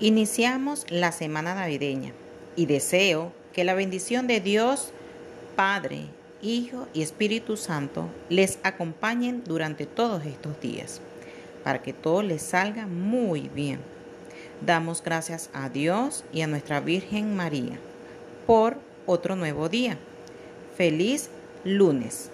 Iniciamos la semana navideña y deseo que la bendición de Dios, Padre, Hijo y Espíritu Santo les acompañen durante todos estos días, para que todo les salga muy bien. Damos gracias a Dios y a nuestra Virgen María por otro nuevo día. Feliz lunes.